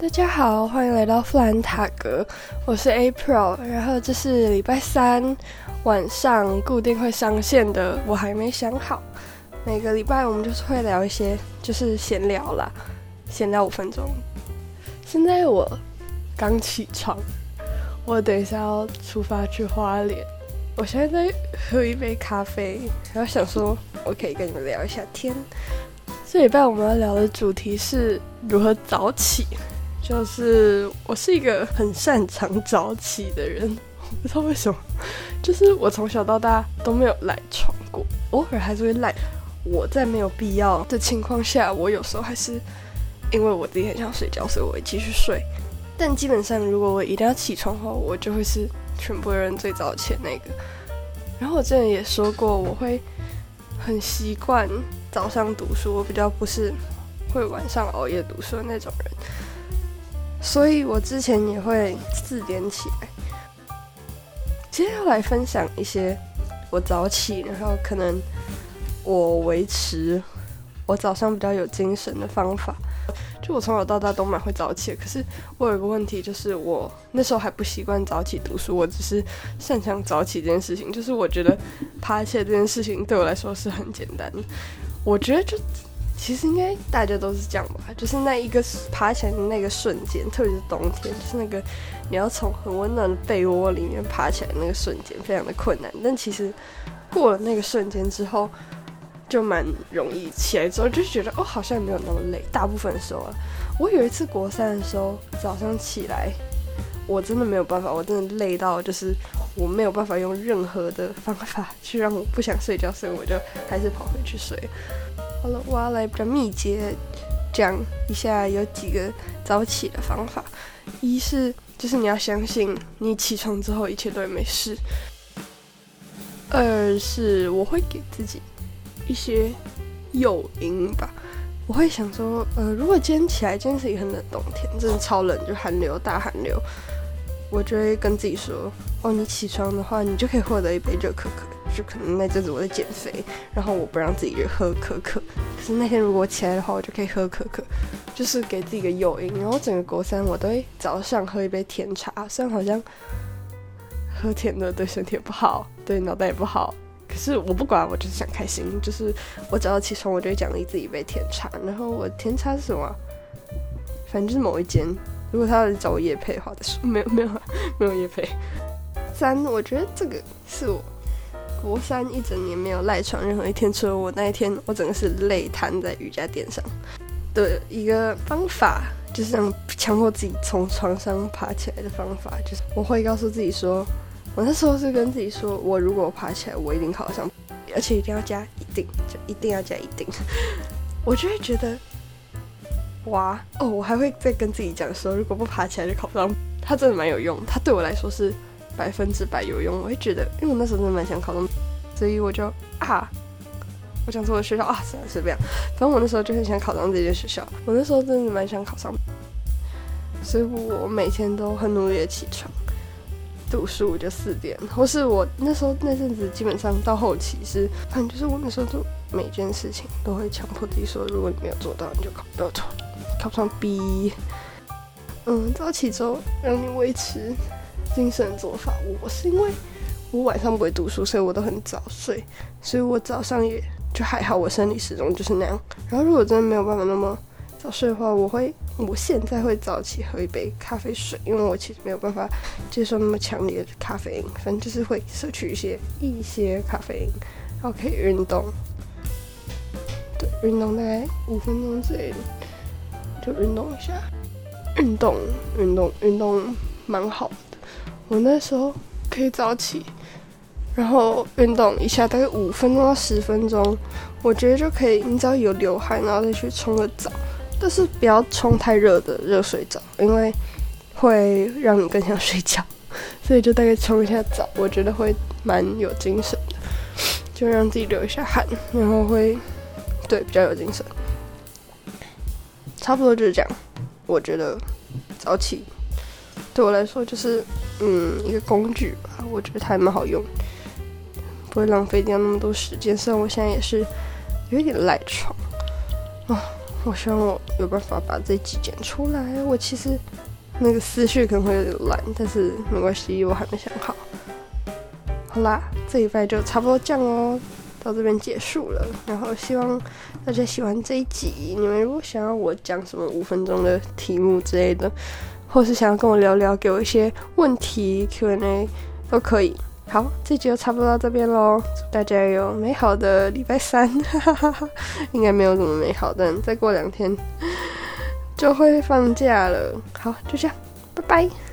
大家好，欢迎来到富兰塔格，我是 April，然后这是礼拜三晚上固定会上线的，我还没想好。每个礼拜我们就是会聊一些，就是闲聊啦，闲聊五分钟。现在我刚起床，我等一下要出发去花莲，我现在在喝一杯咖啡，然后想说我可以跟你们聊一下天。这礼拜我们要聊的主题是如何早起。就是我是一个很擅长早起的人，我不知道为什么，就是我从小到大都没有赖床过，偶尔还是会赖。我在没有必要的情况下，我有时候还是因为我自己很想睡觉，所以我会继续睡。但基本上，如果我一定要起床后，我就会是全部人最早起那个。然后我之前也说过，我会很习惯早上读书，我比较不是会晚上熬夜读书的那种人。所以我之前也会四点起来。今天要来分享一些我早起，然后可能我维持我早上比较有精神的方法。就我从小到大都蛮会早起，可是我有一个问题，就是我那时候还不习惯早起读书，我只是擅长早起这件事情。就是我觉得爬起这件事情对我来说是很简单的。我觉得就。其实应该大家都是这样吧，就是那一个爬起来的那个瞬间，特别是冬天，就是那个你要从很温暖的被窝里面爬起来那个瞬间，非常的困难。但其实过了那个瞬间之后，就蛮容易起来之后就觉得哦，好像没有那么累。大部分时候啊，我有一次国三的时候早上起来，我真的没有办法，我真的累到就是我没有办法用任何的方法去让我不想睡觉，所以我就还是跑回去睡。好了，我要来比较密集讲一下有几个早起的方法。一是就是你要相信你起床之后一切都会没事。二是我会给自己一些诱因吧。我会想说，呃，如果今天起来，今天是一个很冷冬天，真的超冷，就寒流大寒流，我就会跟自己说，哦，你起床的话，你就可以获得一杯热可可。就可能那阵子我在减肥，然后我不让自己喝可可。可是那天如果起来的话，我就可以喝可可，就是给自己一个诱因。然后整个国三我都会早上喝一杯甜茶，虽然好像喝甜的对身体也不好，对脑袋也不好，可是我不管，我就是想开心。就是我只要起床，我就会奖励自己一杯甜茶。然后我甜茶是什么？反正就是某一间。如果他要找我叶配的话，再说。没有没有没有叶配。三，我觉得这个是我。国三一整年没有赖床任何一天，除了我那一天，我整个是累瘫在瑜伽垫上的一个方法，就是让强迫自己从床上爬起来的方法，就是我会告诉自己说，我那时候是跟自己说，我如果爬起来，我一定考上，而且一定要加一定，就一定要加一定，我就会觉得，哇哦，我还会再跟自己讲说，如果不爬起来就考不上，它真的蛮有用，它对我来说是。百分之百有用，我会觉得，因为我那时候真的蛮想考上，所以我就啊，我想说我学校啊，算了随便，反正我那时候就很想考上这间学校，我那时候真的蛮想考上，所以我每天都很努力的起床读书，就四点，或是我那时候那阵子基本上到后期是，反正就是我那时候做每件事情都会强迫自己说，如果你没有做到，你就考不到考考不上 B，嗯，早起之后让你维持。精神做法，我是因为我晚上不会读书，所以我都很早睡，所以我早上也就还好，我生理时钟就是那样。然后如果真的没有办法那么早睡的话，我会我现在会早起喝一杯咖啡水，因为我其实没有办法接受那么强烈的咖啡因，反正就是会摄取一些一些咖啡因，然后可以运动，对，运动大概五分钟之类的，就运动一下，运动运动运动蛮好。我那时候可以早起，然后运动一下，大概五分钟到十分钟，我觉得就可以。你只要有流汗，然后再去冲个澡，但是不要冲太热的热水澡，因为会让你更想睡觉。所以就大概冲一下澡，我觉得会蛮有精神的，就让自己流一下汗，然后会对比较有精神。差不多就是这样，我觉得早起。对我来说，就是嗯一个工具吧。我觉得它还蛮好用，不会浪费掉那么多时间。虽然我现在也是有一点赖床啊，我希望我有办法把这集剪出来。我其实那个思绪可能会有点乱，但是没关系，我还没想好。好啦，这一拜就差不多这样哦，到这边结束了。然后希望大家喜欢这一集。你们如果想要我讲什么五分钟的题目之类的，或是想要跟我聊聊，给我一些问题 Q&A 都可以。好，这集就差不多到这边喽。祝大家有美好的礼拜三，哈哈哈应该没有怎么美好，但再过两天就会放假了。好，就这样，拜拜。